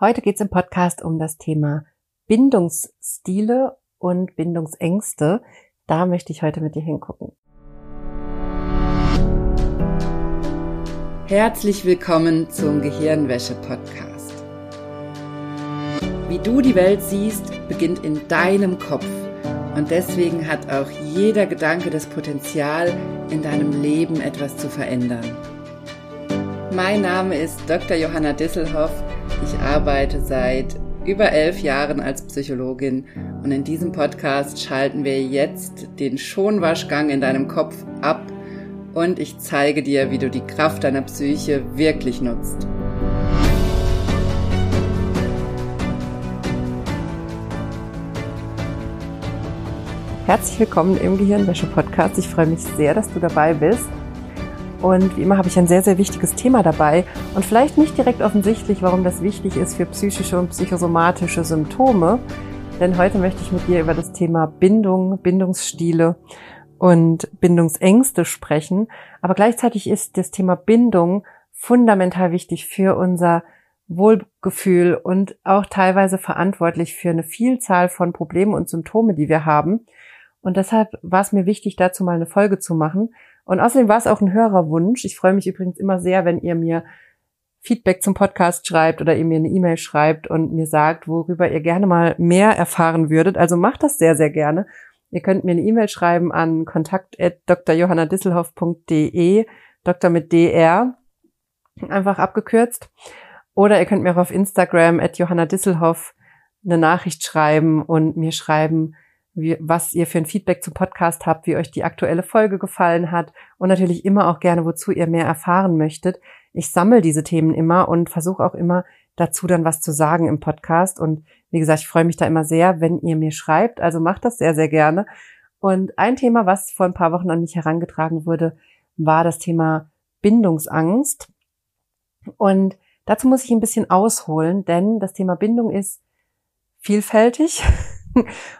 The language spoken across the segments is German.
Heute geht es im Podcast um das Thema Bindungsstile und Bindungsängste. Da möchte ich heute mit dir hingucken. Herzlich willkommen zum Gehirnwäsche-Podcast. Wie du die Welt siehst, beginnt in deinem Kopf. Und deswegen hat auch jeder Gedanke das Potenzial, in deinem Leben etwas zu verändern. Mein Name ist Dr. Johanna Disselhoff. Ich arbeite seit über elf Jahren als Psychologin und in diesem Podcast schalten wir jetzt den Schonwaschgang in deinem Kopf ab und ich zeige dir, wie du die Kraft deiner Psyche wirklich nutzt. Herzlich willkommen im Gehirnwäsche-Podcast. Ich freue mich sehr, dass du dabei bist. Und wie immer habe ich ein sehr, sehr wichtiges Thema dabei und vielleicht nicht direkt offensichtlich, warum das wichtig ist für psychische und psychosomatische Symptome. Denn heute möchte ich mit dir über das Thema Bindung, Bindungsstile und Bindungsängste sprechen. Aber gleichzeitig ist das Thema Bindung fundamental wichtig für unser Wohlgefühl und auch teilweise verantwortlich für eine Vielzahl von Problemen und Symptome, die wir haben. Und deshalb war es mir wichtig, dazu mal eine Folge zu machen, und außerdem war es auch ein Hörerwunsch. Ich freue mich übrigens immer sehr, wenn ihr mir Feedback zum Podcast schreibt oder ihr mir eine E-Mail schreibt und mir sagt, worüber ihr gerne mal mehr erfahren würdet. Also macht das sehr, sehr gerne. Ihr könnt mir eine E-Mail schreiben an kontakt.drjohannadisselhoff.de, Doktor mit DR, einfach abgekürzt. Oder ihr könnt mir auch auf Instagram at Johanna eine Nachricht schreiben und mir schreiben, wie, was ihr für ein Feedback zum Podcast habt, wie euch die aktuelle Folge gefallen hat und natürlich immer auch gerne, wozu ihr mehr erfahren möchtet. Ich sammle diese Themen immer und versuche auch immer dazu dann was zu sagen im Podcast. Und wie gesagt, ich freue mich da immer sehr, wenn ihr mir schreibt. Also macht das sehr, sehr gerne. Und ein Thema, was vor ein paar Wochen an mich herangetragen wurde, war das Thema Bindungsangst. Und dazu muss ich ein bisschen ausholen, denn das Thema Bindung ist vielfältig.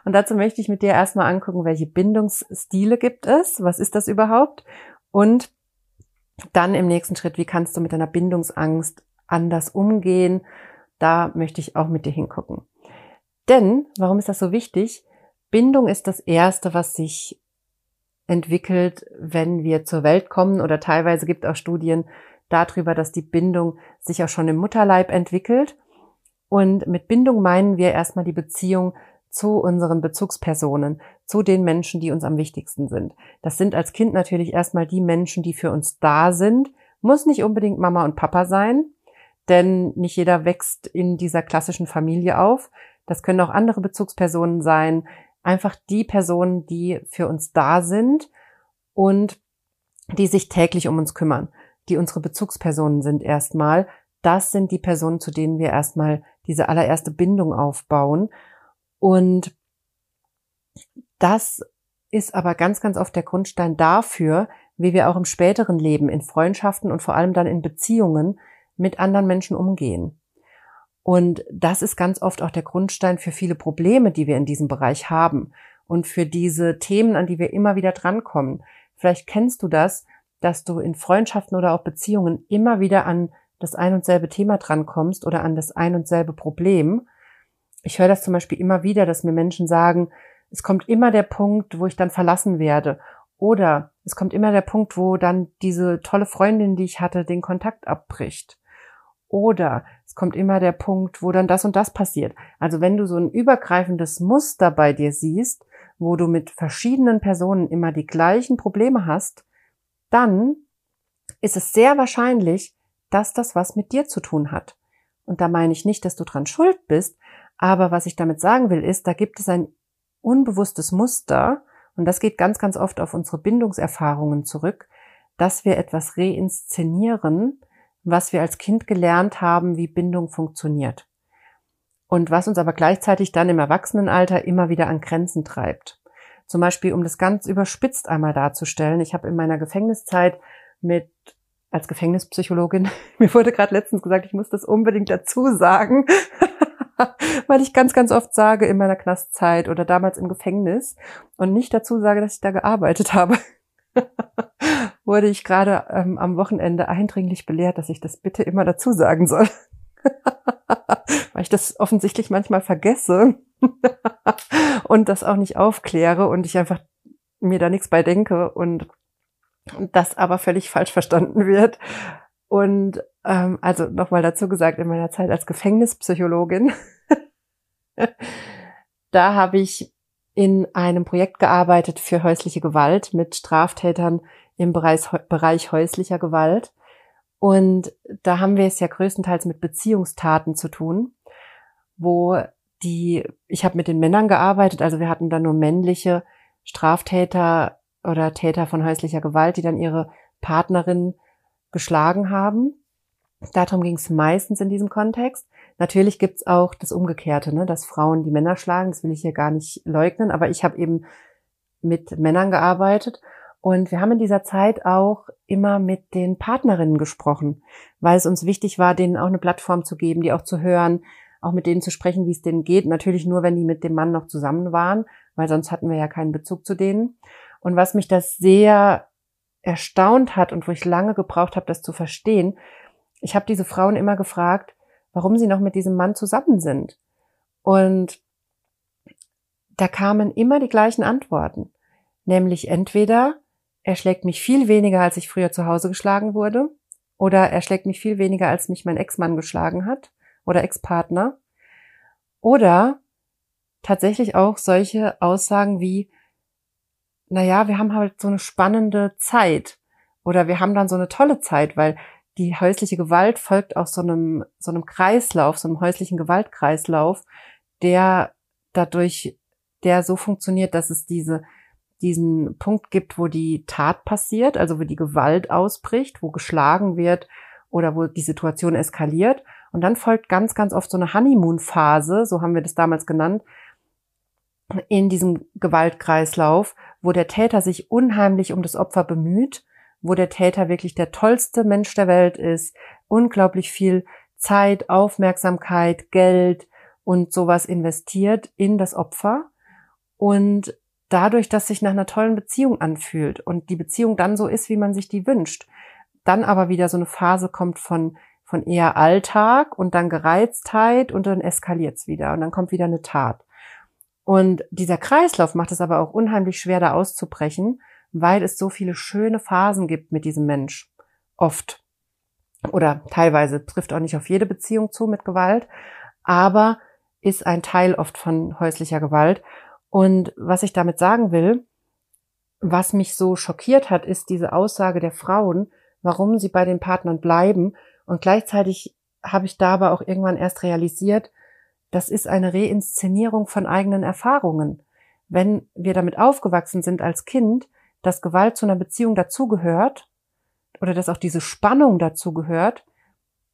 Und dazu möchte ich mit dir erstmal angucken, welche Bindungsstile gibt es, was ist das überhaupt? Und dann im nächsten Schritt, wie kannst du mit deiner Bindungsangst anders umgehen? Da möchte ich auch mit dir hingucken. Denn, warum ist das so wichtig? Bindung ist das Erste, was sich entwickelt, wenn wir zur Welt kommen oder teilweise gibt auch Studien darüber, dass die Bindung sich auch schon im Mutterleib entwickelt. Und mit Bindung meinen wir erstmal die Beziehung zu unseren Bezugspersonen, zu den Menschen, die uns am wichtigsten sind. Das sind als Kind natürlich erstmal die Menschen, die für uns da sind. Muss nicht unbedingt Mama und Papa sein, denn nicht jeder wächst in dieser klassischen Familie auf. Das können auch andere Bezugspersonen sein. Einfach die Personen, die für uns da sind und die sich täglich um uns kümmern, die unsere Bezugspersonen sind erstmal. Das sind die Personen, zu denen wir erstmal diese allererste Bindung aufbauen. Und das ist aber ganz, ganz oft der Grundstein dafür, wie wir auch im späteren Leben in Freundschaften und vor allem dann in Beziehungen mit anderen Menschen umgehen. Und das ist ganz oft auch der Grundstein für viele Probleme, die wir in diesem Bereich haben und für diese Themen, an die wir immer wieder drankommen. Vielleicht kennst du das, dass du in Freundschaften oder auch Beziehungen immer wieder an das ein und selbe Thema drankommst oder an das ein und selbe Problem ich höre das zum Beispiel immer wieder, dass mir Menschen sagen, es kommt immer der Punkt, wo ich dann verlassen werde. Oder es kommt immer der Punkt, wo dann diese tolle Freundin, die ich hatte, den Kontakt abbricht. Oder es kommt immer der Punkt, wo dann das und das passiert. Also wenn du so ein übergreifendes Muster bei dir siehst, wo du mit verschiedenen Personen immer die gleichen Probleme hast, dann ist es sehr wahrscheinlich, dass das was mit dir zu tun hat. Und da meine ich nicht, dass du dran schuld bist, aber was ich damit sagen will, ist, da gibt es ein unbewusstes Muster, und das geht ganz, ganz oft auf unsere Bindungserfahrungen zurück, dass wir etwas reinszenieren, was wir als Kind gelernt haben, wie Bindung funktioniert. Und was uns aber gleichzeitig dann im Erwachsenenalter immer wieder an Grenzen treibt. Zum Beispiel, um das ganz überspitzt einmal darzustellen. Ich habe in meiner Gefängniszeit mit als Gefängnispsychologin, mir wurde gerade letztens gesagt, ich muss das unbedingt dazu sagen, weil ich ganz, ganz oft sage in meiner Knastzeit oder damals im Gefängnis und nicht dazu sage, dass ich da gearbeitet habe, wurde ich gerade ähm, am Wochenende eindringlich belehrt, dass ich das bitte immer dazu sagen soll. weil ich das offensichtlich manchmal vergesse und das auch nicht aufkläre und ich einfach mir da nichts bei denke und das aber völlig falsch verstanden wird. Und ähm, also nochmal dazu gesagt, in meiner Zeit als Gefängnispsychologin, da habe ich in einem Projekt gearbeitet für häusliche Gewalt mit Straftätern im Bereich, Bereich häuslicher Gewalt. Und da haben wir es ja größtenteils mit Beziehungstaten zu tun, wo die, ich habe mit den Männern gearbeitet, also wir hatten da nur männliche Straftäter oder Täter von häuslicher Gewalt, die dann ihre Partnerin geschlagen haben. Darum ging es meistens in diesem Kontext. Natürlich gibt's auch das Umgekehrte, ne, dass Frauen die Männer schlagen. Das will ich hier gar nicht leugnen, aber ich habe eben mit Männern gearbeitet und wir haben in dieser Zeit auch immer mit den Partnerinnen gesprochen, weil es uns wichtig war, denen auch eine Plattform zu geben, die auch zu hören, auch mit denen zu sprechen, wie es denen geht. Natürlich nur, wenn die mit dem Mann noch zusammen waren, weil sonst hatten wir ja keinen Bezug zu denen. Und was mich das sehr erstaunt hat und wo ich lange gebraucht habe, das zu verstehen, ich habe diese Frauen immer gefragt, warum sie noch mit diesem Mann zusammen sind. Und da kamen immer die gleichen Antworten. Nämlich entweder, er schlägt mich viel weniger, als ich früher zu Hause geschlagen wurde, oder er schlägt mich viel weniger, als mich mein Ex-Mann geschlagen hat, oder Ex-Partner. Oder tatsächlich auch solche Aussagen wie, naja, wir haben halt so eine spannende Zeit. Oder wir haben dann so eine tolle Zeit, weil die häusliche Gewalt folgt auch so einem, so einem Kreislauf, so einem häuslichen Gewaltkreislauf, der dadurch, der so funktioniert, dass es diese, diesen Punkt gibt, wo die Tat passiert, also wo die Gewalt ausbricht, wo geschlagen wird oder wo die Situation eskaliert. Und dann folgt ganz, ganz oft so eine Honeymoon-Phase, so haben wir das damals genannt, in diesem Gewaltkreislauf, wo der Täter sich unheimlich um das Opfer bemüht wo der Täter wirklich der tollste Mensch der Welt ist, unglaublich viel Zeit, Aufmerksamkeit, Geld und sowas investiert in das Opfer und dadurch, dass sich nach einer tollen Beziehung anfühlt und die Beziehung dann so ist, wie man sich die wünscht, dann aber wieder so eine Phase kommt von von eher Alltag und dann Gereiztheit und dann eskaliert's wieder und dann kommt wieder eine Tat. Und dieser Kreislauf macht es aber auch unheimlich schwer, da auszubrechen, weil es so viele schöne Phasen gibt mit diesem Mensch. Oft. Oder teilweise trifft auch nicht auf jede Beziehung zu mit Gewalt, aber ist ein Teil oft von häuslicher Gewalt. Und was ich damit sagen will, was mich so schockiert hat, ist diese Aussage der Frauen, warum sie bei den Partnern bleiben. Und gleichzeitig habe ich da aber auch irgendwann erst realisiert, das ist eine Reinszenierung von eigenen Erfahrungen. Wenn wir damit aufgewachsen sind als Kind, dass Gewalt zu einer Beziehung dazugehört oder dass auch diese Spannung dazugehört,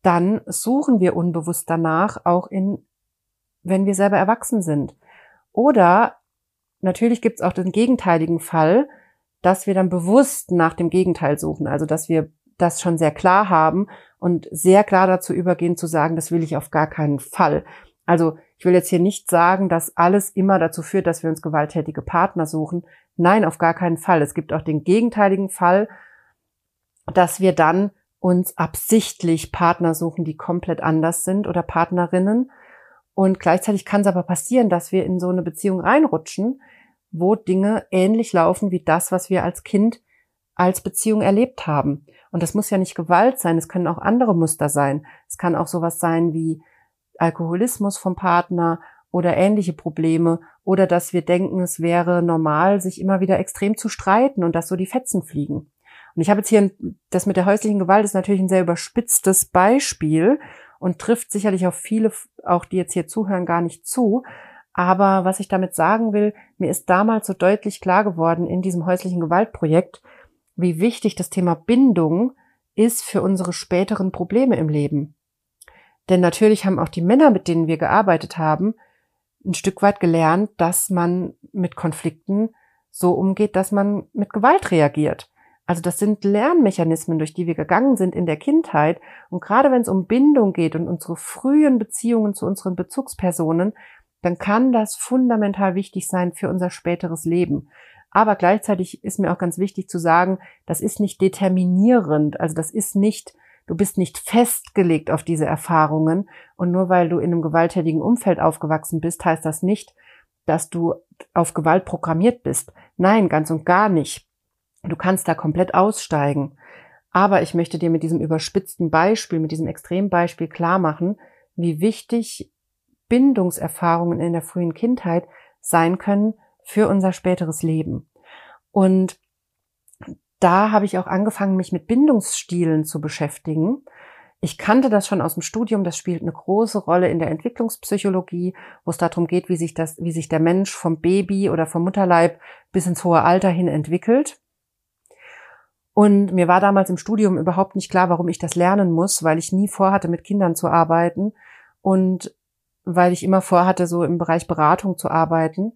dann suchen wir unbewusst danach auch in, wenn wir selber erwachsen sind. Oder natürlich gibt es auch den gegenteiligen Fall, dass wir dann bewusst nach dem Gegenteil suchen. Also dass wir das schon sehr klar haben und sehr klar dazu übergehen zu sagen, das will ich auf gar keinen Fall. Also ich will jetzt hier nicht sagen, dass alles immer dazu führt, dass wir uns gewalttätige Partner suchen. Nein, auf gar keinen Fall. Es gibt auch den gegenteiligen Fall, dass wir dann uns absichtlich Partner suchen, die komplett anders sind oder Partnerinnen. Und gleichzeitig kann es aber passieren, dass wir in so eine Beziehung reinrutschen, wo Dinge ähnlich laufen wie das, was wir als Kind als Beziehung erlebt haben. Und das muss ja nicht Gewalt sein, es können auch andere Muster sein. Es kann auch sowas sein wie Alkoholismus vom Partner oder ähnliche Probleme oder dass wir denken, es wäre normal, sich immer wieder extrem zu streiten und dass so die Fetzen fliegen. Und ich habe jetzt hier, das mit der häuslichen Gewalt ist natürlich ein sehr überspitztes Beispiel und trifft sicherlich auf viele, auch die jetzt hier zuhören, gar nicht zu. Aber was ich damit sagen will, mir ist damals so deutlich klar geworden in diesem häuslichen Gewaltprojekt, wie wichtig das Thema Bindung ist für unsere späteren Probleme im Leben. Denn natürlich haben auch die Männer, mit denen wir gearbeitet haben, ein Stück weit gelernt, dass man mit Konflikten so umgeht, dass man mit Gewalt reagiert. Also das sind Lernmechanismen, durch die wir gegangen sind in der Kindheit. Und gerade wenn es um Bindung geht und unsere frühen Beziehungen zu unseren Bezugspersonen, dann kann das fundamental wichtig sein für unser späteres Leben. Aber gleichzeitig ist mir auch ganz wichtig zu sagen, das ist nicht determinierend. Also das ist nicht Du bist nicht festgelegt auf diese Erfahrungen. Und nur weil du in einem gewalttätigen Umfeld aufgewachsen bist, heißt das nicht, dass du auf Gewalt programmiert bist. Nein, ganz und gar nicht. Du kannst da komplett aussteigen. Aber ich möchte dir mit diesem überspitzten Beispiel, mit diesem Extrembeispiel klar machen, wie wichtig Bindungserfahrungen in der frühen Kindheit sein können für unser späteres Leben. Und da habe ich auch angefangen, mich mit Bindungsstilen zu beschäftigen. Ich kannte das schon aus dem Studium, das spielt eine große Rolle in der Entwicklungspsychologie, wo es darum geht, wie sich das, wie sich der Mensch vom Baby oder vom Mutterleib bis ins hohe Alter hin entwickelt. Und mir war damals im Studium überhaupt nicht klar, warum ich das lernen muss, weil ich nie vorhatte, mit Kindern zu arbeiten und weil ich immer vorhatte, so im Bereich Beratung zu arbeiten.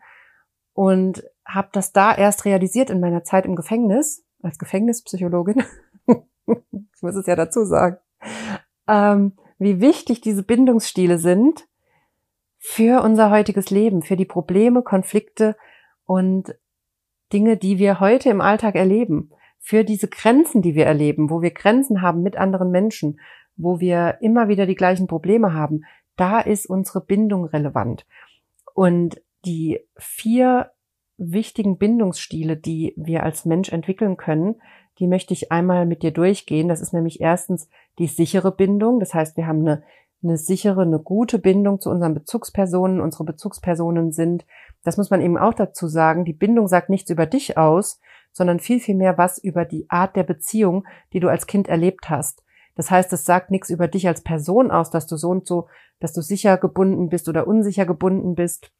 Und habe das da erst realisiert in meiner Zeit im Gefängnis, als Gefängnispsychologin. ich muss es ja dazu sagen ähm, wie wichtig diese Bindungsstile sind für unser heutiges Leben, für die Probleme, Konflikte und Dinge, die wir heute im Alltag erleben, für diese Grenzen, die wir erleben, wo wir Grenzen haben mit anderen Menschen, wo wir immer wieder die gleichen Probleme haben, da ist unsere Bindung relevant. Und die vier wichtigen Bindungsstile, die wir als Mensch entwickeln können, die möchte ich einmal mit dir durchgehen. Das ist nämlich erstens die sichere Bindung. Das heißt, wir haben eine, eine sichere, eine gute Bindung zu unseren Bezugspersonen. Unsere Bezugspersonen sind, das muss man eben auch dazu sagen, die Bindung sagt nichts über dich aus, sondern viel, viel mehr was über die Art der Beziehung, die du als Kind erlebt hast. Das heißt, es sagt nichts über dich als Person aus, dass du so und so, dass du sicher gebunden bist oder unsicher gebunden bist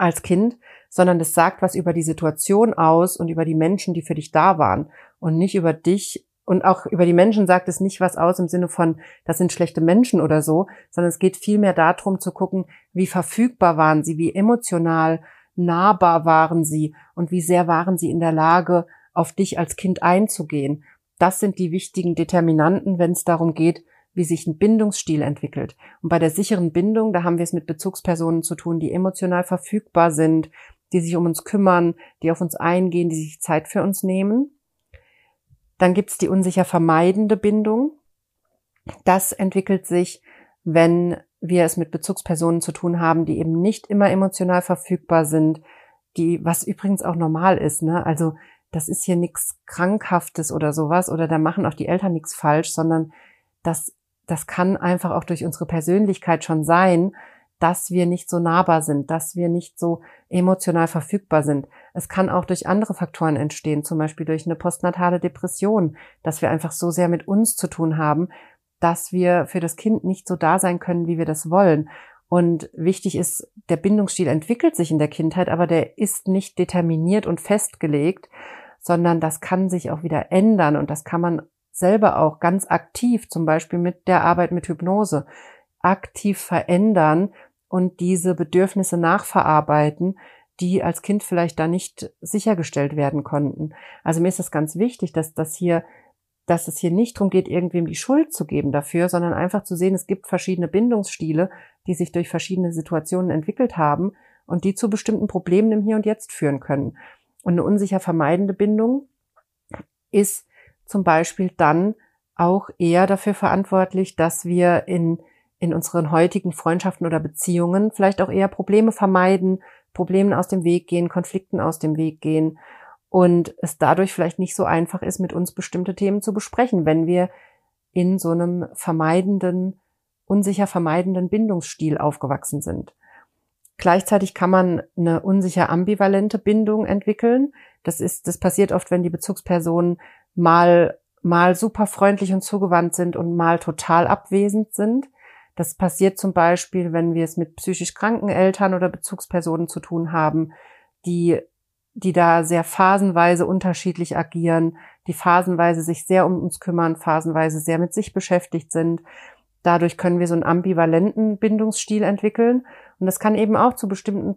als Kind, sondern es sagt was über die Situation aus und über die Menschen, die für dich da waren und nicht über dich und auch über die Menschen sagt es nicht was aus im Sinne von, das sind schlechte Menschen oder so, sondern es geht vielmehr darum zu gucken, wie verfügbar waren sie, wie emotional nahbar waren sie und wie sehr waren sie in der Lage, auf dich als Kind einzugehen. Das sind die wichtigen Determinanten, wenn es darum geht, wie sich ein Bindungsstil entwickelt. Und bei der sicheren Bindung, da haben wir es mit Bezugspersonen zu tun, die emotional verfügbar sind, die sich um uns kümmern, die auf uns eingehen, die sich Zeit für uns nehmen. Dann gibt's die unsicher vermeidende Bindung. Das entwickelt sich, wenn wir es mit Bezugspersonen zu tun haben, die eben nicht immer emotional verfügbar sind, die, was übrigens auch normal ist, ne? Also das ist hier nichts Krankhaftes oder sowas, oder da machen auch die Eltern nichts falsch, sondern das, das kann einfach auch durch unsere Persönlichkeit schon sein, dass wir nicht so nahbar sind, dass wir nicht so emotional verfügbar sind. Es kann auch durch andere Faktoren entstehen, zum Beispiel durch eine postnatale Depression, dass wir einfach so sehr mit uns zu tun haben, dass wir für das Kind nicht so da sein können, wie wir das wollen. Und wichtig ist, der Bindungsstil entwickelt sich in der Kindheit, aber der ist nicht determiniert und festgelegt, sondern das kann sich auch wieder ändern und das kann man selber auch ganz aktiv, zum Beispiel mit der Arbeit mit Hypnose, aktiv verändern, und diese Bedürfnisse nachverarbeiten, die als Kind vielleicht da nicht sichergestellt werden konnten. Also mir ist das ganz wichtig, dass das hier, dass es hier nicht darum geht, irgendwem die Schuld zu geben dafür, sondern einfach zu sehen, es gibt verschiedene Bindungsstile, die sich durch verschiedene Situationen entwickelt haben und die zu bestimmten Problemen im Hier und Jetzt führen können. Und eine unsicher vermeidende Bindung ist zum Beispiel dann auch eher dafür verantwortlich, dass wir in in unseren heutigen Freundschaften oder Beziehungen vielleicht auch eher Probleme vermeiden, Problemen aus dem Weg gehen, Konflikten aus dem Weg gehen und es dadurch vielleicht nicht so einfach ist, mit uns bestimmte Themen zu besprechen, wenn wir in so einem vermeidenden, unsicher vermeidenden Bindungsstil aufgewachsen sind. Gleichzeitig kann man eine unsicher ambivalente Bindung entwickeln. Das ist, das passiert oft, wenn die Bezugspersonen mal, mal super freundlich und zugewandt sind und mal total abwesend sind. Das passiert zum Beispiel, wenn wir es mit psychisch kranken Eltern oder Bezugspersonen zu tun haben, die, die da sehr phasenweise unterschiedlich agieren, die phasenweise sich sehr um uns kümmern, phasenweise sehr mit sich beschäftigt sind. Dadurch können wir so einen ambivalenten Bindungsstil entwickeln. Und das kann eben auch zu bestimmten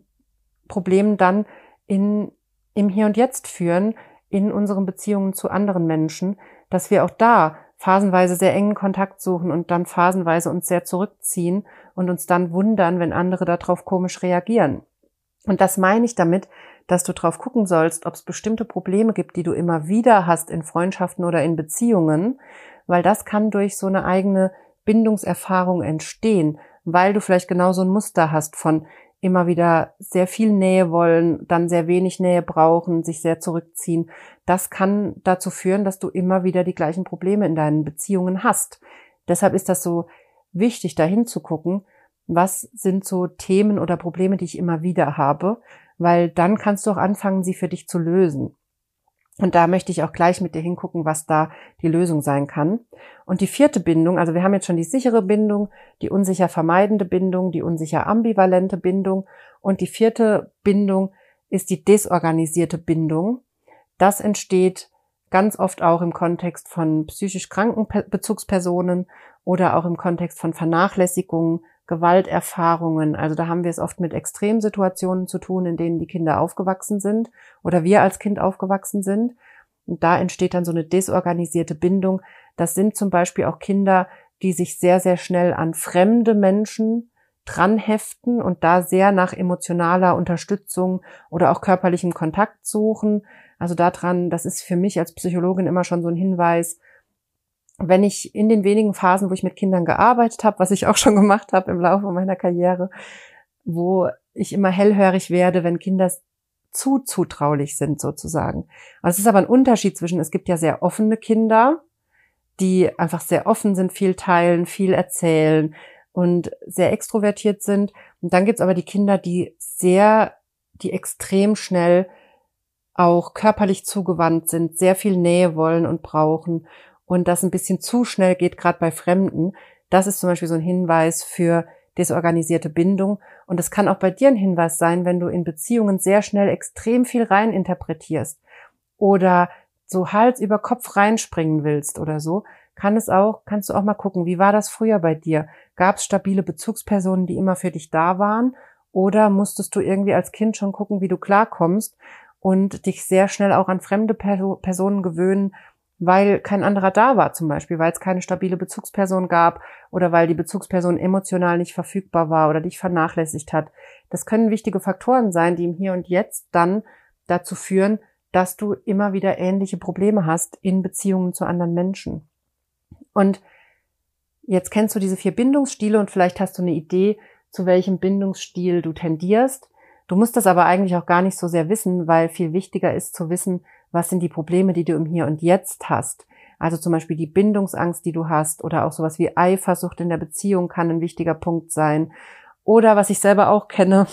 Problemen dann in, im Hier und Jetzt führen, in unseren Beziehungen zu anderen Menschen, dass wir auch da phasenweise sehr engen Kontakt suchen und dann phasenweise uns sehr zurückziehen und uns dann wundern, wenn andere darauf komisch reagieren. Und das meine ich damit, dass du drauf gucken sollst, ob es bestimmte Probleme gibt, die du immer wieder hast in Freundschaften oder in Beziehungen, weil das kann durch so eine eigene Bindungserfahrung entstehen, weil du vielleicht genau so ein Muster hast von immer wieder sehr viel Nähe wollen, dann sehr wenig Nähe brauchen, sich sehr zurückziehen. Das kann dazu führen, dass du immer wieder die gleichen Probleme in deinen Beziehungen hast. Deshalb ist das so wichtig, dahin zu gucken, was sind so Themen oder Probleme, die ich immer wieder habe, weil dann kannst du auch anfangen, sie für dich zu lösen. Und da möchte ich auch gleich mit dir hingucken, was da die Lösung sein kann. Und die vierte Bindung, also wir haben jetzt schon die sichere Bindung, die unsicher vermeidende Bindung, die unsicher ambivalente Bindung und die vierte Bindung ist die desorganisierte Bindung. Das entsteht ganz oft auch im Kontext von psychisch kranken Bezugspersonen oder auch im Kontext von Vernachlässigungen, Gewalterfahrungen. Also da haben wir es oft mit Extremsituationen zu tun, in denen die Kinder aufgewachsen sind oder wir als Kind aufgewachsen sind. Und da entsteht dann so eine desorganisierte Bindung. Das sind zum Beispiel auch Kinder, die sich sehr, sehr schnell an fremde Menschen dranheften und da sehr nach emotionaler Unterstützung oder auch körperlichem Kontakt suchen. Also daran, das ist für mich als Psychologin immer schon so ein Hinweis, wenn ich in den wenigen Phasen, wo ich mit Kindern gearbeitet habe, was ich auch schon gemacht habe im Laufe meiner Karriere, wo ich immer hellhörig werde, wenn Kinder zu zutraulich sind sozusagen. Es ist aber ein Unterschied zwischen, es gibt ja sehr offene Kinder, die einfach sehr offen sind, viel teilen, viel erzählen und sehr extrovertiert sind. Und dann gibt's aber die Kinder, die sehr, die extrem schnell auch körperlich zugewandt sind, sehr viel Nähe wollen und brauchen und das ein bisschen zu schnell geht, gerade bei Fremden, das ist zum Beispiel so ein Hinweis für desorganisierte Bindung. Und es kann auch bei dir ein Hinweis sein, wenn du in Beziehungen sehr schnell extrem viel rein interpretierst oder so Hals über Kopf reinspringen willst oder so, kann es auch, kannst du auch mal gucken, wie war das früher bei dir? Gab es stabile Bezugspersonen, die immer für dich da waren? Oder musstest du irgendwie als Kind schon gucken, wie du klarkommst und dich sehr schnell auch an fremde Personen gewöhnen, weil kein anderer da war zum Beispiel, weil es keine stabile Bezugsperson gab oder weil die Bezugsperson emotional nicht verfügbar war oder dich vernachlässigt hat. Das können wichtige Faktoren sein, die im Hier und Jetzt dann dazu führen, dass du immer wieder ähnliche Probleme hast in Beziehungen zu anderen Menschen. Und jetzt kennst du diese vier Bindungsstile und vielleicht hast du eine Idee, zu welchem Bindungsstil du tendierst. Du musst das aber eigentlich auch gar nicht so sehr wissen, weil viel wichtiger ist zu wissen, was sind die Probleme, die du im Hier und Jetzt hast. Also zum Beispiel die Bindungsangst, die du hast oder auch sowas wie Eifersucht in der Beziehung kann ein wichtiger Punkt sein. Oder was ich selber auch kenne,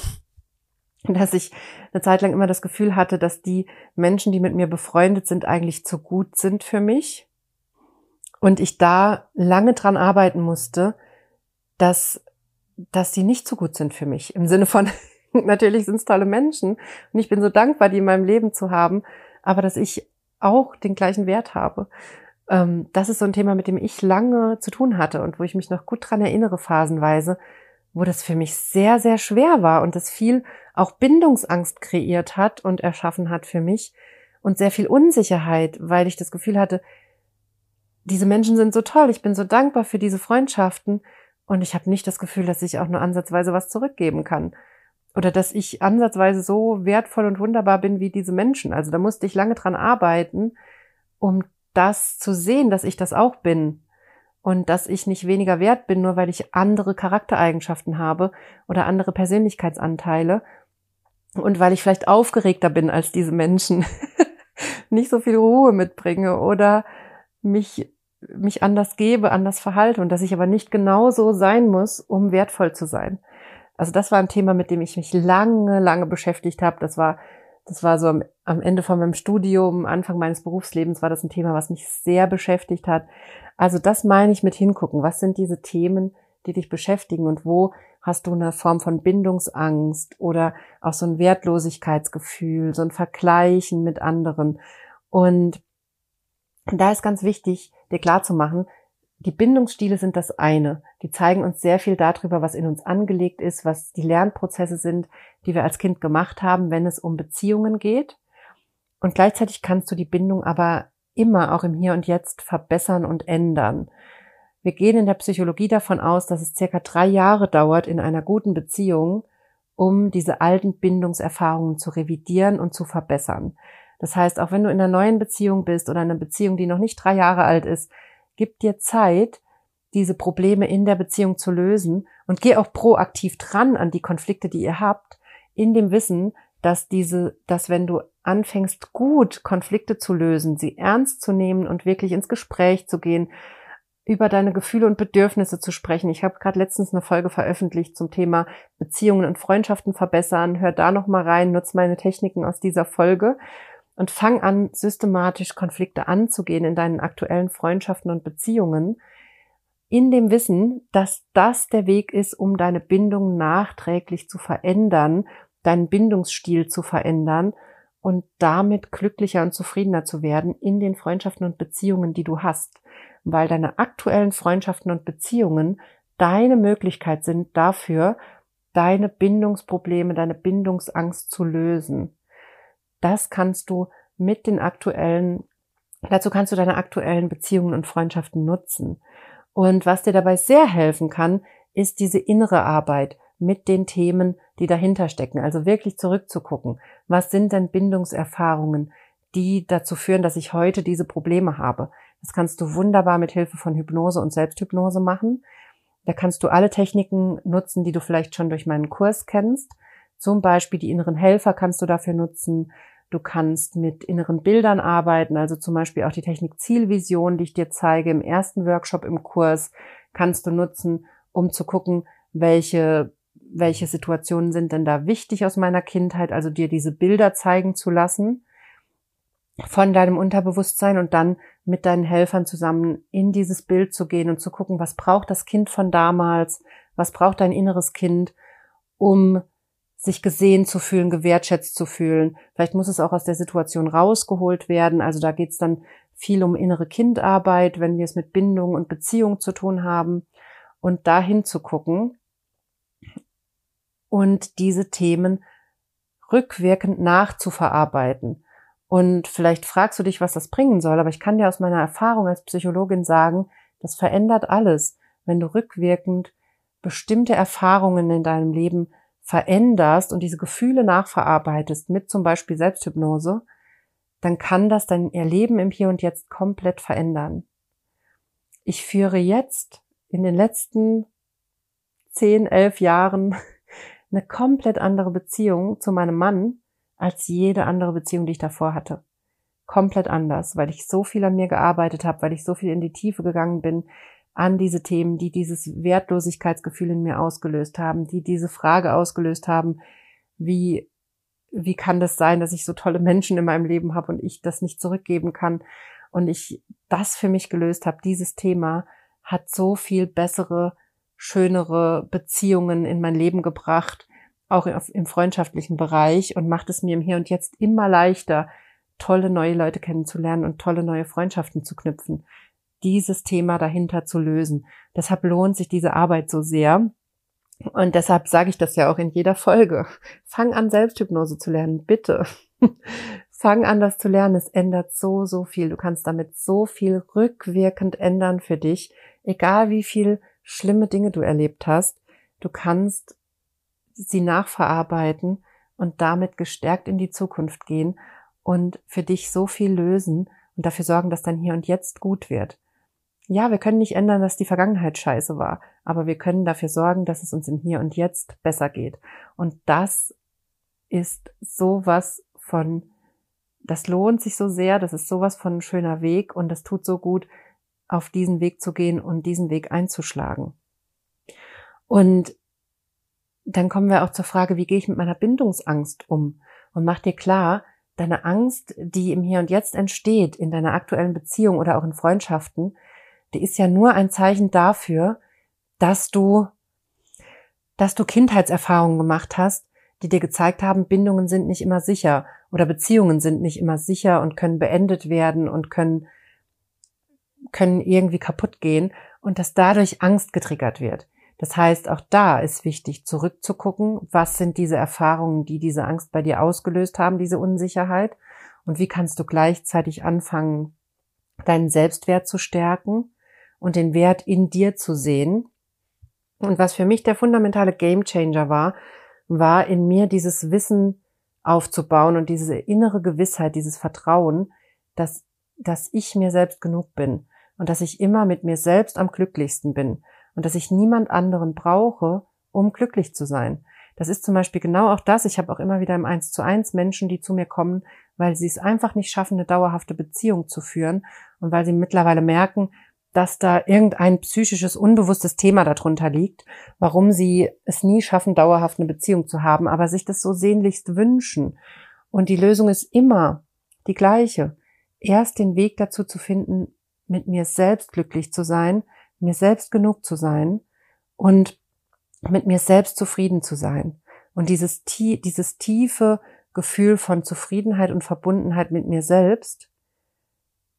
dass ich eine Zeit lang immer das Gefühl hatte, dass die Menschen, die mit mir befreundet sind, eigentlich zu gut sind für mich. Und ich da lange dran arbeiten musste, dass, dass die nicht zu gut sind für mich. Im Sinne von, natürlich sind es tolle Menschen und ich bin so dankbar, die in meinem Leben zu haben aber dass ich auch den gleichen Wert habe. Ähm, das ist so ein Thema, mit dem ich lange zu tun hatte und wo ich mich noch gut dran erinnere, phasenweise, wo das für mich sehr, sehr schwer war und das viel auch Bindungsangst kreiert hat und erschaffen hat für mich und sehr viel Unsicherheit, weil ich das Gefühl hatte, diese Menschen sind so toll, ich bin so dankbar für diese Freundschaften und ich habe nicht das Gefühl, dass ich auch nur ansatzweise was zurückgeben kann oder dass ich ansatzweise so wertvoll und wunderbar bin wie diese Menschen. Also da musste ich lange dran arbeiten, um das zu sehen, dass ich das auch bin und dass ich nicht weniger wert bin, nur weil ich andere Charaktereigenschaften habe oder andere Persönlichkeitsanteile und weil ich vielleicht aufgeregter bin als diese Menschen, nicht so viel Ruhe mitbringe oder mich mich anders gebe, anders verhalte und dass ich aber nicht genauso sein muss, um wertvoll zu sein. Also das war ein Thema, mit dem ich mich lange, lange beschäftigt habe. Das war, das war so am, am Ende von meinem Studium, Anfang meines Berufslebens war das ein Thema, was mich sehr beschäftigt hat. Also das meine ich mit hingucken. Was sind diese Themen, die dich beschäftigen und wo hast du eine Form von Bindungsangst oder auch so ein Wertlosigkeitsgefühl, so ein Vergleichen mit anderen. Und da ist ganz wichtig, dir klar zu machen, die Bindungsstile sind das eine. Die zeigen uns sehr viel darüber, was in uns angelegt ist, was die Lernprozesse sind, die wir als Kind gemacht haben, wenn es um Beziehungen geht. Und gleichzeitig kannst du die Bindung aber immer auch im Hier und Jetzt verbessern und ändern. Wir gehen in der Psychologie davon aus, dass es circa drei Jahre dauert in einer guten Beziehung, um diese alten Bindungserfahrungen zu revidieren und zu verbessern. Das heißt, auch wenn du in einer neuen Beziehung bist oder in einer Beziehung, die noch nicht drei Jahre alt ist, gib dir Zeit, diese Probleme in der Beziehung zu lösen und geh auch proaktiv dran an die Konflikte, die ihr habt, in dem Wissen, dass diese, dass wenn du anfängst, gut Konflikte zu lösen, sie ernst zu nehmen und wirklich ins Gespräch zu gehen, über deine Gefühle und Bedürfnisse zu sprechen. Ich habe gerade letztens eine Folge veröffentlicht zum Thema Beziehungen und Freundschaften verbessern. Hör da noch mal rein, nutz meine Techniken aus dieser Folge und fang an, systematisch Konflikte anzugehen in deinen aktuellen Freundschaften und Beziehungen, in dem Wissen, dass das der Weg ist, um deine Bindung nachträglich zu verändern, deinen Bindungsstil zu verändern und damit glücklicher und zufriedener zu werden in den Freundschaften und Beziehungen, die du hast weil deine aktuellen Freundschaften und Beziehungen deine Möglichkeit sind dafür, deine Bindungsprobleme, deine Bindungsangst zu lösen. Das kannst du mit den aktuellen, dazu kannst du deine aktuellen Beziehungen und Freundschaften nutzen. Und was dir dabei sehr helfen kann, ist diese innere Arbeit mit den Themen, die dahinter stecken. Also wirklich zurückzugucken. Was sind denn Bindungserfahrungen, die dazu führen, dass ich heute diese Probleme habe? Das kannst du wunderbar mit Hilfe von Hypnose und Selbsthypnose machen. Da kannst du alle Techniken nutzen, die du vielleicht schon durch meinen Kurs kennst. Zum Beispiel die inneren Helfer kannst du dafür nutzen. Du kannst mit inneren Bildern arbeiten, also zum Beispiel auch die Technik Zielvision, die ich dir zeige im ersten Workshop im Kurs, kannst du nutzen, um zu gucken, welche, welche Situationen sind denn da wichtig aus meiner Kindheit, also dir diese Bilder zeigen zu lassen von deinem Unterbewusstsein und dann mit deinen Helfern zusammen in dieses Bild zu gehen und zu gucken, was braucht das Kind von damals, was braucht dein inneres Kind, um sich gesehen zu fühlen, gewertschätzt zu fühlen. Vielleicht muss es auch aus der Situation rausgeholt werden. Also da geht es dann viel um innere Kindarbeit, wenn wir es mit Bindung und Beziehung zu tun haben. Und dahin zu gucken und diese Themen rückwirkend nachzuverarbeiten. Und vielleicht fragst du dich, was das bringen soll, aber ich kann dir aus meiner Erfahrung als Psychologin sagen, das verändert alles. Wenn du rückwirkend bestimmte Erfahrungen in deinem Leben veränderst und diese Gefühle nachverarbeitest mit zum Beispiel Selbsthypnose, dann kann das dein Erleben im Hier und Jetzt komplett verändern. Ich führe jetzt in den letzten zehn, elf Jahren eine komplett andere Beziehung zu meinem Mann, als jede andere Beziehung, die ich davor hatte. Komplett anders, weil ich so viel an mir gearbeitet habe, weil ich so viel in die Tiefe gegangen bin an diese Themen, die dieses Wertlosigkeitsgefühl in mir ausgelöst haben, die diese Frage ausgelöst haben, wie wie kann das sein, dass ich so tolle Menschen in meinem Leben habe und ich das nicht zurückgeben kann und ich das für mich gelöst habe. Dieses Thema hat so viel bessere, schönere Beziehungen in mein Leben gebracht auch im freundschaftlichen Bereich und macht es mir im Hier und Jetzt immer leichter, tolle neue Leute kennenzulernen und tolle neue Freundschaften zu knüpfen, dieses Thema dahinter zu lösen. Deshalb lohnt sich diese Arbeit so sehr. Und deshalb sage ich das ja auch in jeder Folge. Fang an, Selbsthypnose zu lernen, bitte. Fang an, das zu lernen. Es ändert so, so viel. Du kannst damit so viel rückwirkend ändern für dich. Egal wie viel schlimme Dinge du erlebt hast. Du kannst sie nachverarbeiten und damit gestärkt in die Zukunft gehen und für dich so viel lösen und dafür sorgen, dass dein Hier und Jetzt gut wird. Ja, wir können nicht ändern, dass die Vergangenheit scheiße war, aber wir können dafür sorgen, dass es uns im Hier und Jetzt besser geht. Und das ist sowas von, das lohnt sich so sehr, das ist sowas von ein schöner Weg und das tut so gut, auf diesen Weg zu gehen und diesen Weg einzuschlagen. Und dann kommen wir auch zur Frage, wie gehe ich mit meiner Bindungsangst um? Und mach dir klar, deine Angst, die im Hier und Jetzt entsteht, in deiner aktuellen Beziehung oder auch in Freundschaften, die ist ja nur ein Zeichen dafür, dass du, dass du Kindheitserfahrungen gemacht hast, die dir gezeigt haben, Bindungen sind nicht immer sicher oder Beziehungen sind nicht immer sicher und können beendet werden und können, können irgendwie kaputt gehen und dass dadurch Angst getriggert wird. Das heißt, auch da ist wichtig, zurückzugucken, was sind diese Erfahrungen, die diese Angst bei dir ausgelöst haben, diese Unsicherheit, und wie kannst du gleichzeitig anfangen, deinen Selbstwert zu stärken und den Wert in dir zu sehen. Und was für mich der fundamentale Gamechanger war, war in mir dieses Wissen aufzubauen und diese innere Gewissheit, dieses Vertrauen, dass, dass ich mir selbst genug bin und dass ich immer mit mir selbst am glücklichsten bin und dass ich niemand anderen brauche, um glücklich zu sein. Das ist zum Beispiel genau auch das. Ich habe auch immer wieder im Eins zu eins Menschen, die zu mir kommen, weil sie es einfach nicht schaffen, eine dauerhafte Beziehung zu führen und weil sie mittlerweile merken, dass da irgendein psychisches, unbewusstes Thema darunter liegt, warum sie es nie schaffen, dauerhaft eine Beziehung zu haben, aber sich das so sehnlichst wünschen. Und die Lösung ist immer die gleiche. Erst den Weg dazu zu finden, mit mir selbst glücklich zu sein, mir selbst genug zu sein und mit mir selbst zufrieden zu sein. Und dieses, dieses tiefe Gefühl von Zufriedenheit und Verbundenheit mit mir selbst,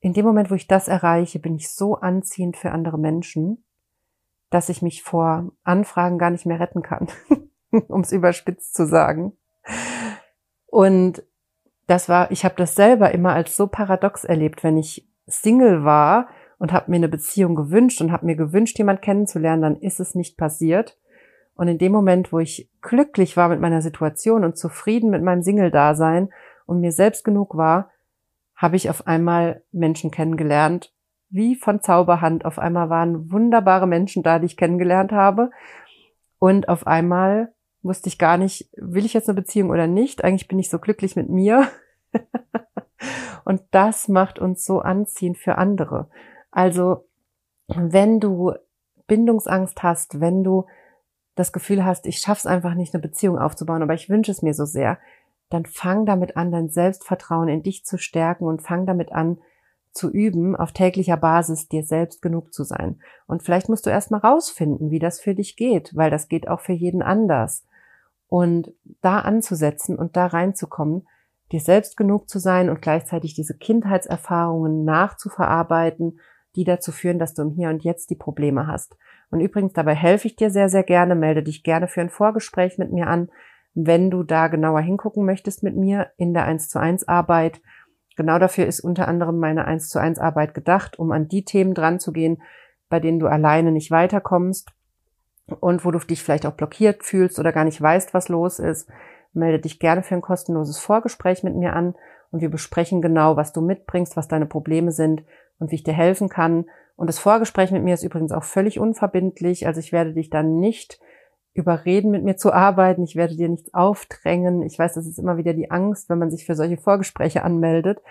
in dem Moment, wo ich das erreiche, bin ich so anziehend für andere Menschen, dass ich mich vor Anfragen gar nicht mehr retten kann, um es überspitzt zu sagen. Und das war, ich habe das selber immer als so paradox erlebt, wenn ich Single war und habe mir eine Beziehung gewünscht und habe mir gewünscht, jemand kennenzulernen, dann ist es nicht passiert. Und in dem Moment, wo ich glücklich war mit meiner Situation und zufrieden mit meinem Single-Dasein und mir selbst genug war, habe ich auf einmal Menschen kennengelernt, wie von Zauberhand. Auf einmal waren wunderbare Menschen da, die ich kennengelernt habe. Und auf einmal wusste ich gar nicht, will ich jetzt eine Beziehung oder nicht. Eigentlich bin ich so glücklich mit mir. und das macht uns so anziehend für andere. Also, wenn du Bindungsangst hast, wenn du das Gefühl hast, ich schaff's einfach nicht, eine Beziehung aufzubauen, aber ich wünsche es mir so sehr, dann fang damit an, dein Selbstvertrauen in dich zu stärken und fang damit an, zu üben, auf täglicher Basis dir selbst genug zu sein. Und vielleicht musst du erstmal rausfinden, wie das für dich geht, weil das geht auch für jeden anders. Und da anzusetzen und da reinzukommen, dir selbst genug zu sein und gleichzeitig diese Kindheitserfahrungen nachzuverarbeiten, die dazu führen, dass du im Hier und Jetzt die Probleme hast. Und übrigens, dabei helfe ich dir sehr, sehr gerne. Melde dich gerne für ein Vorgespräch mit mir an wenn du da genauer hingucken möchtest mit mir in der 1 zu 1 Arbeit. Genau dafür ist unter anderem meine 1 zu 1 Arbeit gedacht, um an die Themen dran zu gehen, bei denen du alleine nicht weiterkommst und wo du dich vielleicht auch blockiert fühlst oder gar nicht weißt, was los ist. Melde dich gerne für ein kostenloses Vorgespräch mit mir an und wir besprechen genau, was du mitbringst, was deine Probleme sind und wie ich dir helfen kann. Und das Vorgespräch mit mir ist übrigens auch völlig unverbindlich. Also ich werde dich dann nicht überreden, mit mir zu arbeiten. Ich werde dir nichts aufdrängen. Ich weiß, das ist immer wieder die Angst, wenn man sich für solche Vorgespräche anmeldet.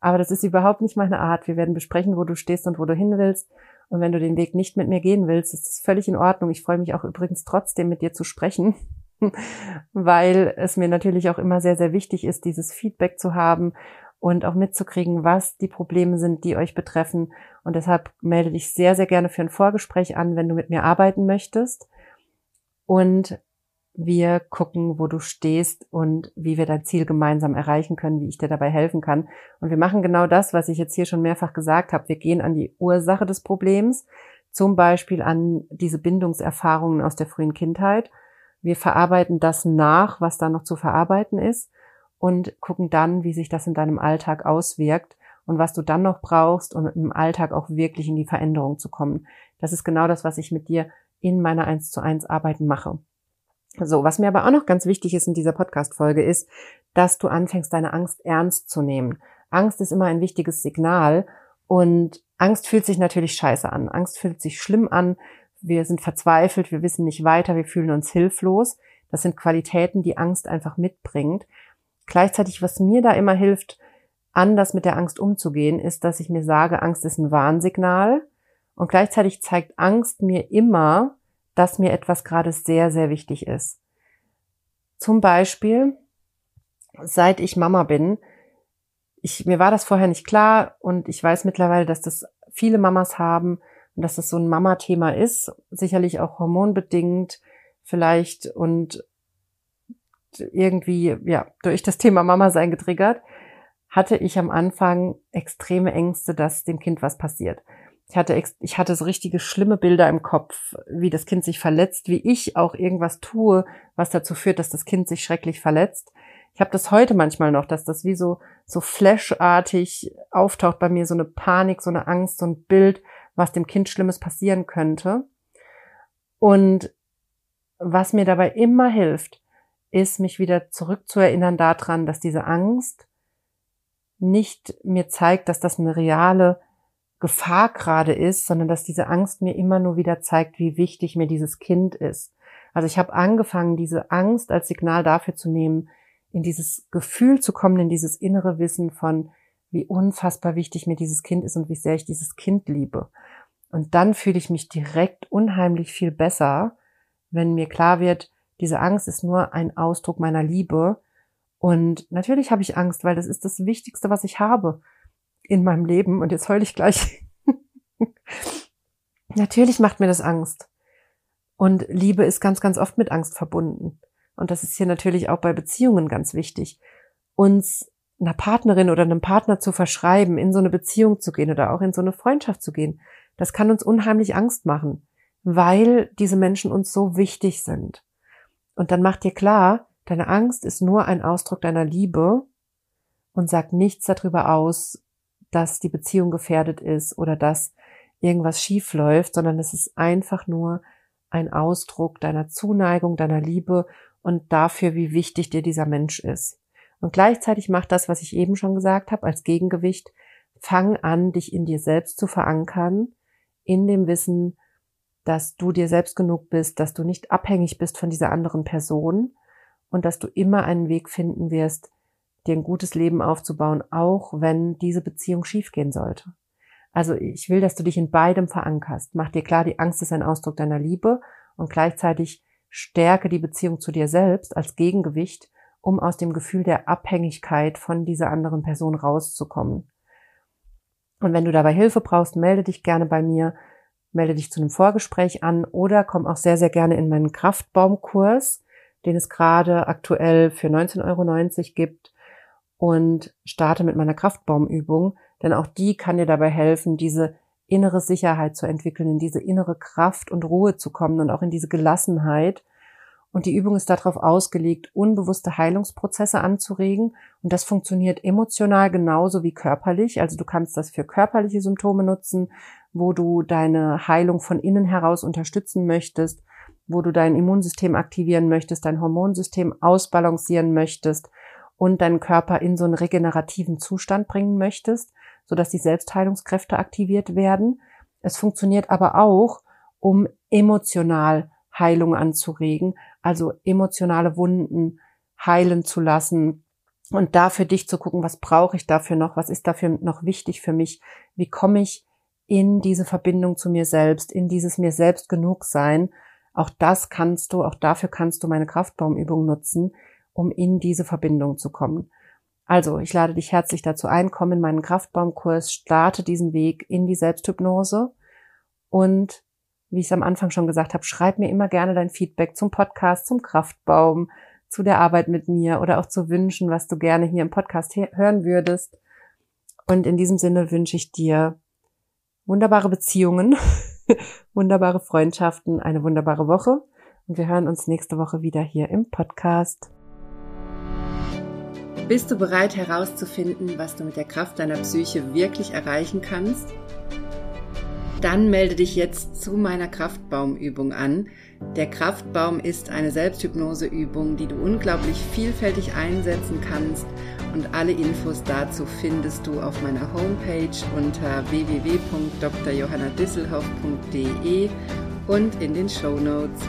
Aber das ist überhaupt nicht meine Art. Wir werden besprechen, wo du stehst und wo du hin willst. Und wenn du den Weg nicht mit mir gehen willst, ist es völlig in Ordnung. Ich freue mich auch übrigens trotzdem, mit dir zu sprechen, weil es mir natürlich auch immer sehr, sehr wichtig ist, dieses Feedback zu haben und auch mitzukriegen, was die Probleme sind, die euch betreffen. Und deshalb melde dich sehr, sehr gerne für ein Vorgespräch an, wenn du mit mir arbeiten möchtest und wir gucken, wo du stehst und wie wir dein Ziel gemeinsam erreichen können, wie ich dir dabei helfen kann. Und wir machen genau das, was ich jetzt hier schon mehrfach gesagt habe. Wir gehen an die Ursache des Problems, zum Beispiel an diese Bindungserfahrungen aus der frühen Kindheit. Wir verarbeiten das nach, was da noch zu verarbeiten ist und gucken dann, wie sich das in deinem Alltag auswirkt und was du dann noch brauchst, um im Alltag auch wirklich in die Veränderung zu kommen. Das ist genau das, was ich mit dir in meiner 1 zu 1 Arbeiten mache. So, was mir aber auch noch ganz wichtig ist in dieser Podcast-Folge ist, dass du anfängst, deine Angst ernst zu nehmen. Angst ist immer ein wichtiges Signal und Angst fühlt sich natürlich scheiße an. Angst fühlt sich schlimm an. Wir sind verzweifelt, wir wissen nicht weiter, wir fühlen uns hilflos. Das sind Qualitäten, die Angst einfach mitbringt. Gleichzeitig, was mir da immer hilft, anders mit der Angst umzugehen, ist, dass ich mir sage, Angst ist ein Warnsignal und gleichzeitig zeigt Angst mir immer, dass mir etwas gerade sehr, sehr wichtig ist. Zum Beispiel, seit ich Mama bin, ich, mir war das vorher nicht klar und ich weiß mittlerweile, dass das viele Mamas haben und dass das so ein Mama-Thema ist, sicherlich auch hormonbedingt vielleicht und irgendwie, ja, durch das Thema Mama sein getriggert, hatte ich am Anfang extreme Ängste, dass dem Kind was passiert. Ich hatte, ich hatte so richtige schlimme Bilder im Kopf, wie das Kind sich verletzt, wie ich auch irgendwas tue, was dazu führt, dass das Kind sich schrecklich verletzt. Ich habe das heute manchmal noch, dass das wie so so flashartig auftaucht bei mir, so eine Panik, so eine Angst, so ein Bild, was dem Kind Schlimmes passieren könnte. Und was mir dabei immer hilft, ist, mich wieder zurückzuerinnern daran, dass diese Angst nicht mir zeigt, dass das eine reale Gefahr gerade ist, sondern dass diese Angst mir immer nur wieder zeigt, wie wichtig mir dieses Kind ist. Also ich habe angefangen, diese Angst als Signal dafür zu nehmen, in dieses Gefühl zu kommen, in dieses innere Wissen von, wie unfassbar wichtig mir dieses Kind ist und wie sehr ich dieses Kind liebe. Und dann fühle ich mich direkt unheimlich viel besser, wenn mir klar wird, diese Angst ist nur ein Ausdruck meiner Liebe. Und natürlich habe ich Angst, weil das ist das Wichtigste, was ich habe in meinem Leben. Und jetzt heule ich gleich. natürlich macht mir das Angst. Und Liebe ist ganz, ganz oft mit Angst verbunden. Und das ist hier natürlich auch bei Beziehungen ganz wichtig. Uns einer Partnerin oder einem Partner zu verschreiben, in so eine Beziehung zu gehen oder auch in so eine Freundschaft zu gehen, das kann uns unheimlich Angst machen, weil diese Menschen uns so wichtig sind. Und dann macht dir klar, deine Angst ist nur ein Ausdruck deiner Liebe und sagt nichts darüber aus, dass die Beziehung gefährdet ist oder dass irgendwas schief läuft, sondern es ist einfach nur ein Ausdruck deiner Zuneigung, deiner Liebe und dafür, wie wichtig dir dieser Mensch ist. Und gleichzeitig macht das, was ich eben schon gesagt habe, als Gegengewicht, fang an, dich in dir selbst zu verankern, in dem Wissen, dass du dir selbst genug bist, dass du nicht abhängig bist von dieser anderen Person und dass du immer einen Weg finden wirst, dir ein gutes Leben aufzubauen, auch wenn diese Beziehung schiefgehen sollte. Also ich will, dass du dich in beidem verankerst. Mach dir klar, die Angst ist ein Ausdruck deiner Liebe und gleichzeitig stärke die Beziehung zu dir selbst als Gegengewicht, um aus dem Gefühl der Abhängigkeit von dieser anderen Person rauszukommen. Und wenn du dabei Hilfe brauchst, melde dich gerne bei mir melde dich zu einem Vorgespräch an oder komm auch sehr, sehr gerne in meinen Kraftbaumkurs, den es gerade aktuell für 19,90 Euro gibt und starte mit meiner Kraftbaumübung, denn auch die kann dir dabei helfen, diese innere Sicherheit zu entwickeln, in diese innere Kraft und Ruhe zu kommen und auch in diese Gelassenheit. Und die Übung ist darauf ausgelegt, unbewusste Heilungsprozesse anzuregen. Und das funktioniert emotional genauso wie körperlich. Also du kannst das für körperliche Symptome nutzen, wo du deine Heilung von innen heraus unterstützen möchtest, wo du dein Immunsystem aktivieren möchtest, dein Hormonsystem ausbalancieren möchtest und deinen Körper in so einen regenerativen Zustand bringen möchtest, sodass die Selbstheilungskräfte aktiviert werden. Es funktioniert aber auch, um emotional Heilung anzuregen, also emotionale Wunden heilen zu lassen und da für dich zu gucken, was brauche ich dafür noch, was ist dafür noch wichtig für mich, wie komme ich in diese Verbindung zu mir selbst, in dieses mir selbst genug sein. Auch das kannst du, auch dafür kannst du meine Kraftbaumübung nutzen, um in diese Verbindung zu kommen. Also, ich lade dich herzlich dazu ein, komm in meinen Kraftbaumkurs, starte diesen Weg in die Selbsthypnose und wie ich es am Anfang schon gesagt habe, schreib mir immer gerne dein Feedback zum Podcast, zum Kraftbaum, zu der Arbeit mit mir oder auch zu Wünschen, was du gerne hier im Podcast hören würdest. Und in diesem Sinne wünsche ich dir wunderbare Beziehungen, wunderbare Freundschaften, eine wunderbare Woche und wir hören uns nächste Woche wieder hier im Podcast. Bist du bereit herauszufinden, was du mit der Kraft deiner Psyche wirklich erreichen kannst? Dann melde dich jetzt zu meiner Kraftbaumübung an. Der Kraftbaum ist eine Selbsthypnoseübung, die du unglaublich vielfältig einsetzen kannst und alle Infos dazu findest du auf meiner Homepage unter www.drjohannadisselhoff.de und in den Show Notes.